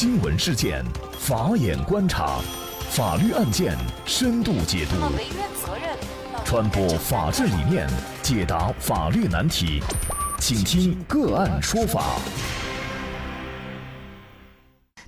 新闻事件，法眼观察，法律案件深度解读，传播法治理念，解答法律难题，请听个案说法。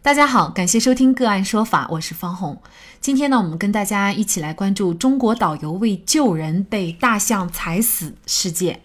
大家好，感谢收听个案说法，我是方红。今天呢，我们跟大家一起来关注中国导游为救人被大象踩死事件。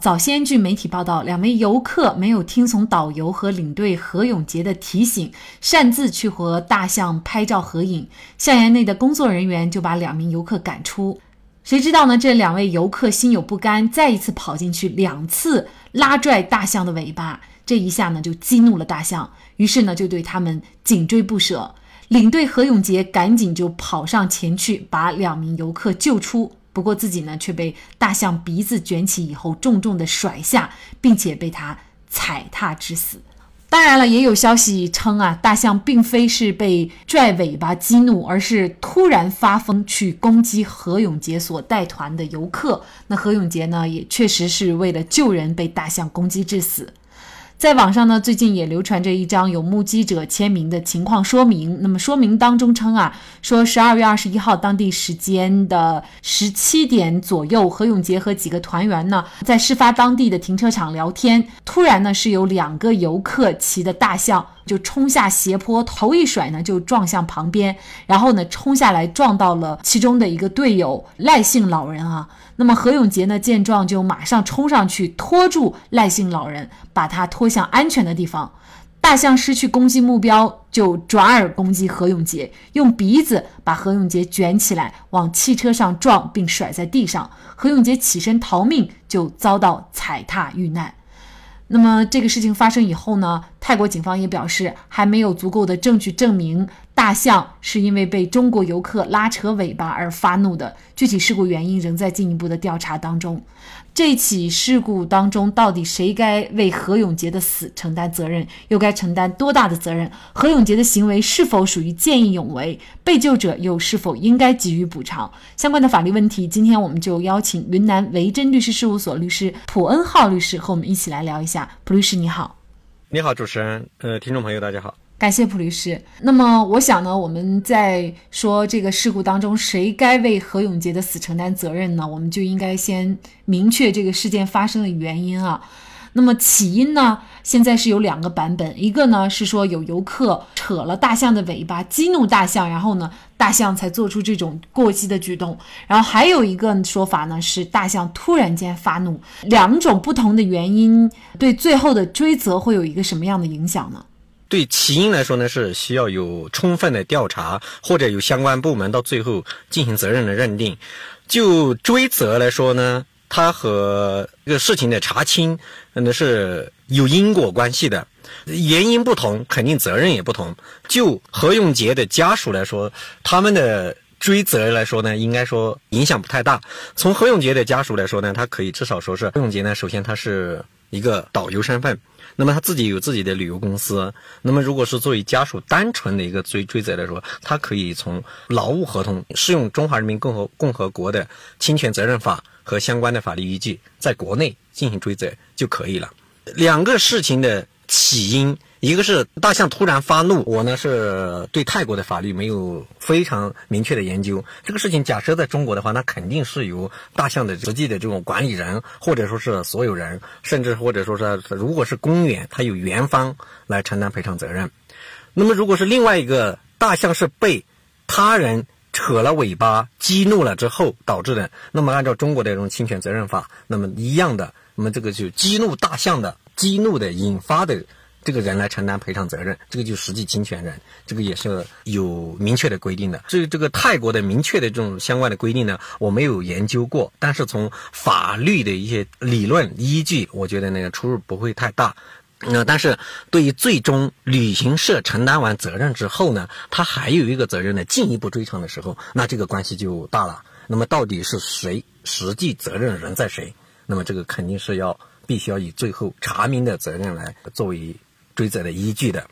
早先，据媒体报道，两位游客没有听从导游和领队何永杰的提醒，擅自去和大象拍照合影，象园内的工作人员就把两名游客赶出。谁知道呢？这两位游客心有不甘，再一次跑进去，两次拉拽大象的尾巴，这一下呢就激怒了大象，于是呢就对他们紧追不舍。领队何永杰赶紧就跑上前去，把两名游客救出。不过自己呢，却被大象鼻子卷起以后重重的甩下，并且被它踩踏致死。当然了，也有消息称啊，大象并非是被拽尾巴激怒，而是突然发疯去攻击何永杰所带团的游客。那何永杰呢，也确实是为了救人被大象攻击致死。在网上呢，最近也流传着一张有目击者签名的情况说明。那么说明当中称啊，说十二月二十一号当地时间的十七点左右，何永杰和几个团员呢，在事发当地的停车场聊天，突然呢是有两个游客骑的大象就冲下斜坡，头一甩呢就撞向旁边，然后呢冲下来撞到了其中的一个队友赖姓老人啊。那么何永杰呢？见状就马上冲上去拖住赖姓老人，把他拖向安全的地方。大象失去攻击目标，就转而攻击何永杰，用鼻子把何永杰卷起来往汽车上撞，并甩在地上。何永杰起身逃命，就遭到踩踏遇难。那么这个事情发生以后呢？泰国警方也表示，还没有足够的证据证明大象是因为被中国游客拉扯尾巴而发怒的。具体事故原因仍在进一步的调查当中。这起事故当中，到底谁该为何永杰的死承担责任，又该承担多大的责任？何永杰的行为是否属于见义勇为？被救者又是否应该给予补偿？相关的法律问题，今天我们就邀请云南维珍律师事务所律师普恩浩律师和我们一起来聊一下。普律师你好。你好，主持人，呃，听众朋友，大家好，感谢普律师。那么，我想呢，我们在说这个事故当中，谁该为何永杰的死承担责任呢？我们就应该先明确这个事件发生的原因啊。那么起因呢？现在是有两个版本，一个呢是说有游客扯了大象的尾巴，激怒大象，然后呢大象才做出这种过激的举动。然后还有一个说法呢是大象突然间发怒。两种不同的原因对最后的追责会有一个什么样的影响呢？对起因来说呢是需要有充分的调查，或者有相关部门到最后进行责任的认定。就追责来说呢？它和这个事情的查清，那是有因果关系的，原因不同，肯定责任也不同。就何永杰的家属来说，他们的追责来说呢，应该说影响不太大。从何永杰的家属来说呢，他可以至少说是何永杰呢，首先他是一个导游身份。那么他自己有自己的旅游公司，那么如果是作为家属单纯的一个追追责来说，他可以从劳务合同适用中华人民共和共和国的侵权责任法和相关的法律依据，在国内进行追责就可以了。两个事情的起因。一个是大象突然发怒，我呢是对泰国的法律没有非常明确的研究。这个事情假设在中国的话，那肯定是由大象的实际的这种管理人，或者说是所有人，甚至或者说是如果是公园，它有园方来承担赔偿责任。那么如果是另外一个大象是被他人扯了尾巴激怒了之后导致的，那么按照中国的这种侵权责任法，那么一样的，那么这个就激怒大象的激怒的引发的。这个人来承担赔偿责任，这个就实际侵权人，这个也是有明确的规定的。至于这个泰国的明确的这种相关的规定呢，我没有研究过，但是从法律的一些理论依据，我觉得那个出入不会太大。那但是对于最终旅行社承担完责任之后呢，他还有一个责任呢，进一步追偿的时候，那这个关系就大了。那么到底是谁实际责任人在谁？那么这个肯定是要必须要以最后查明的责任来作为。追责的依据的，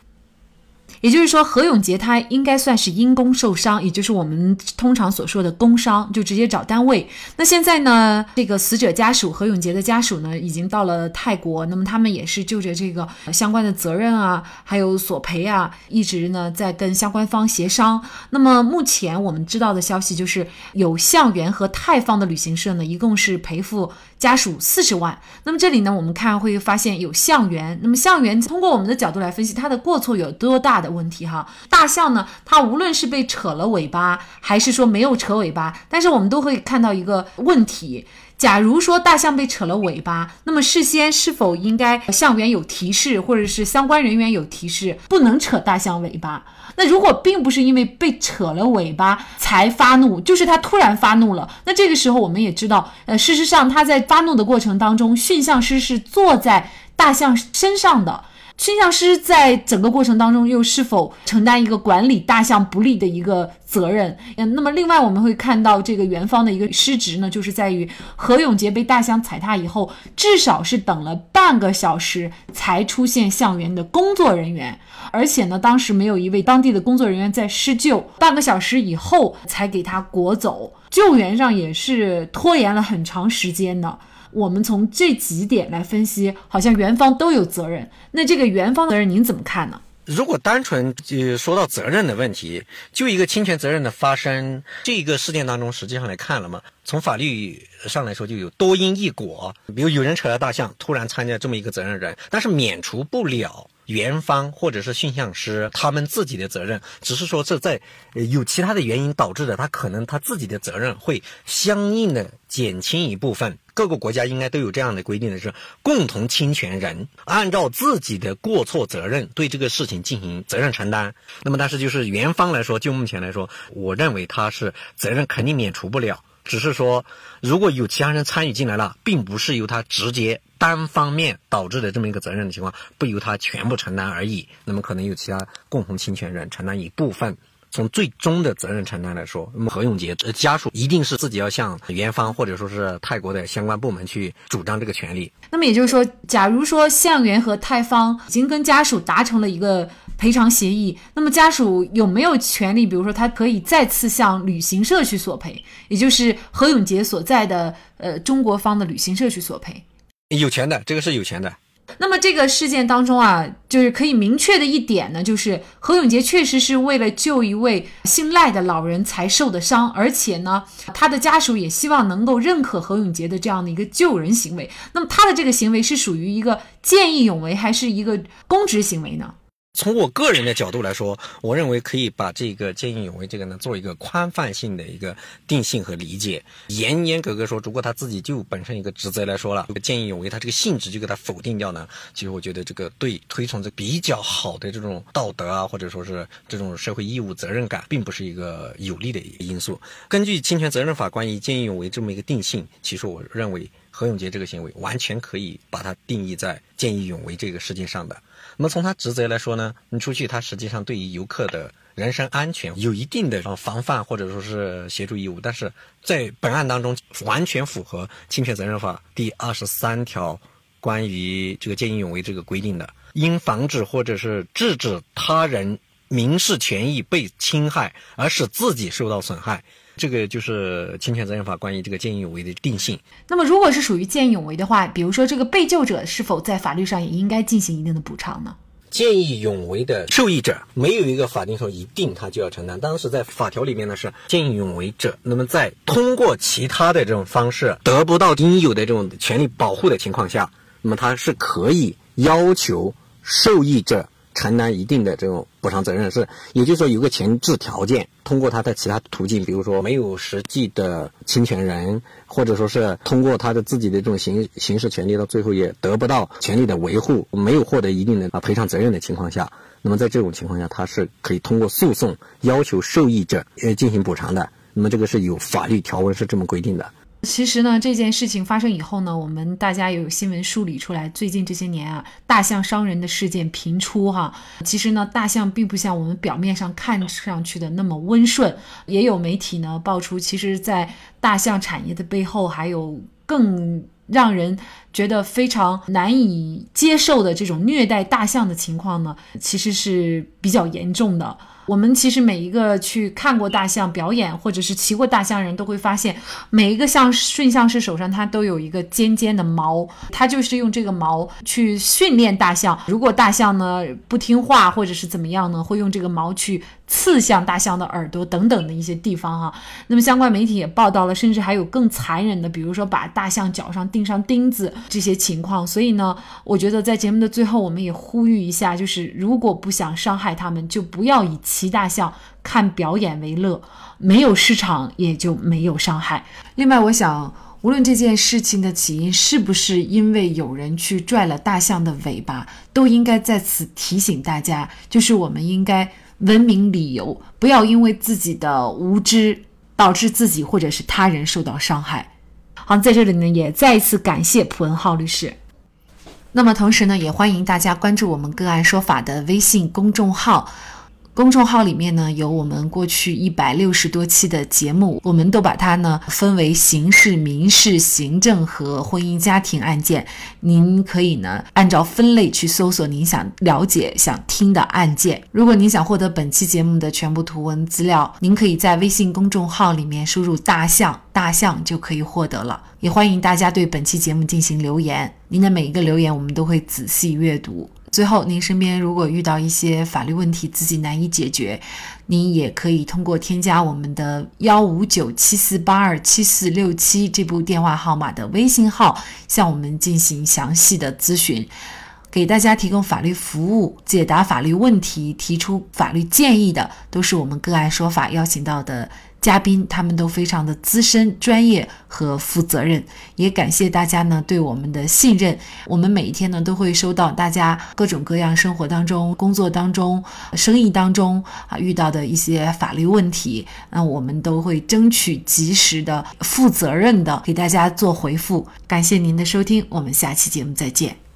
也就是说，何永杰他应该算是因公受伤，也就是我们通常所说的工伤，就直接找单位。那现在呢，这个死者家属何永杰的家属呢，已经到了泰国，那么他们也是就着这个相关的责任啊，还有索赔啊，一直呢在跟相关方协商。那么目前我们知道的消息就是，有向源和泰方的旅行社呢，一共是赔付。家属四十万，那么这里呢，我们看会发现有象源，那么象源通过我们的角度来分析，他的过错有多大的问题哈？大象呢，它无论是被扯了尾巴，还是说没有扯尾巴，但是我们都会看到一个问题。假如说大象被扯了尾巴，那么事先是否应该象园有提示，或者是相关人员有提示，不能扯大象尾巴？那如果并不是因为被扯了尾巴才发怒，就是他突然发怒了，那这个时候我们也知道，呃，事实上他在发怒的过程当中，驯象师是坐在大象身上的。驯象师在整个过程当中又是否承担一个管理大象不利的一个责任？嗯，那么另外我们会看到这个园方的一个失职呢，就是在于何永杰被大象踩踏以后，至少是等了半个小时才出现象园的工作人员，而且呢，当时没有一位当地的工作人员在施救，半个小时以后才给他裹走，救援上也是拖延了很长时间的。我们从这几点来分析，好像园方都有责任。那这个园方责任您怎么看呢？如果单纯就说到责任的问题，就一个侵权责任的发生，这个事件当中实际上来看了嘛，从法律上来说就有多因一果。比如有人扯了大象，突然参加这么一个责任人，但是免除不了。园方或者是驯象师他们自己的责任，只是说这在有其他的原因导致的，他可能他自己的责任会相应的减轻一部分。各个国家应该都有这样的规定的是，共同侵权人按照自己的过错责任对这个事情进行责任承担。那么，但是就是原方来说，就目前来说，我认为他是责任肯定免除不了。只是说，如果有其他人参与进来了，并不是由他直接单方面导致的这么一个责任的情况，不由他全部承担而已。那么可能有其他共同侵权人承担一部分。从最终的责任承担来说，那么何永杰家属一定是自己要向元方或者说是泰国的相关部门去主张这个权利。那么也就是说，假如说向源和泰方已经跟家属达成了一个赔偿协议，那么家属有没有权利？比如说，他可以再次向旅行社去索赔，也就是何永杰所在的呃中国方的旅行社去索赔？有钱的，这个是有钱的。那么这个事件当中啊，就是可以明确的一点呢，就是何永杰确实是为了救一位姓赖的老人才受的伤，而且呢，他的家属也希望能够认可何永杰的这样的一个救人行为。那么他的这个行为是属于一个见义勇为，还是一个公职行为呢？从我个人的角度来说，我认为可以把这个见义勇为这个呢做一个宽泛性的一个定性和理解。严严格格说，如果他自己就本身一个职责来说了，见义勇为他这个性质就给他否定掉呢，其实我觉得这个对推崇这比较好的这种道德啊，或者说是这种社会义务责任感，并不是一个有利的一个因素。根据侵权责任法关于见义勇为这么一个定性，其实我认为何永杰这个行为完全可以把它定义在见义勇为这个事件上的。那么从他职责来说呢，你出去，他实际上对于游客的人身安全有一定的防范或者说是协助义务，但是在本案当中完全符合《侵权责任法》第二十三条关于这个见义勇为这个规定的，因防止或者是制止他人民事权益被侵害而使自己受到损害。这个就是侵权责任法关于这个见义勇为的定性。那么，如果是属于见义勇为的话，比如说这个被救者是否在法律上也应该进行一定的补偿呢？见义勇为的受益者没有一个法定说一定他就要承担。当时在法条里面呢是见义勇为者，那么在通过其他的这种方式得不到应有的这种权利保护的情况下，那么他是可以要求受益者。承担一定的这种补偿责任是，也就是说有个前置条件，通过他的其他途径，比如说没有实际的侵权人，或者说是通过他的自己的这种行行使权利，到最后也得不到权利的维护，没有获得一定的啊赔偿责任的情况下，那么在这种情况下，他是可以通过诉讼要求受益者呃进行补偿的。那么这个是有法律条文是这么规定的。其实呢，这件事情发生以后呢，我们大家也有新闻梳理出来。最近这些年啊，大象伤人的事件频出哈。其实呢，大象并不像我们表面上看上去的那么温顺。也有媒体呢爆出，其实，在大象产业的背后，还有更让人觉得非常难以接受的这种虐待大象的情况呢，其实是比较严重的。我们其实每一个去看过大象表演，或者是骑过大象人都会发现，每一个象驯象师手上它都有一个尖尖的毛，它就是用这个毛去训练大象。如果大象呢不听话或者是怎么样呢，会用这个毛去。刺向大象的耳朵等等的一些地方哈，那么相关媒体也报道了，甚至还有更残忍的，比如说把大象脚上钉上钉子这些情况。所以呢，我觉得在节目的最后，我们也呼吁一下，就是如果不想伤害他们，就不要以骑大象看表演为乐，没有市场也就没有伤害。另外，我想，无论这件事情的起因是不是因为有人去拽了大象的尾巴，都应该在此提醒大家，就是我们应该。文明理由，不要因为自己的无知导致自己或者是他人受到伤害。好，在这里呢，也再一次感谢普文浩律师。那么同时呢，也欢迎大家关注我们个案说法的微信公众号。公众号里面呢有我们过去一百六十多期的节目，我们都把它呢分为刑事、民事、行政和婚姻家庭案件。您可以呢按照分类去搜索您想了解、想听的案件。如果您想获得本期节目的全部图文资料，您可以在微信公众号里面输入“大象”，大象就可以获得了。也欢迎大家对本期节目进行留言，您的每一个留言我们都会仔细阅读。最后，您身边如果遇到一些法律问题自己难以解决，您也可以通过添加我们的幺五九七四八二七四六七这部电话号码的微信号，向我们进行详细的咨询，给大家提供法律服务、解答法律问题、提出法律建议的，都是我们个案说法邀请到的。嘉宾他们都非常的资深、专业和负责任，也感谢大家呢对我们的信任。我们每一天呢都会收到大家各种各样生活当中、工作当中、生意当中啊遇到的一些法律问题，那我们都会争取及时的、负责任的给大家做回复。感谢您的收听，我们下期节目再见。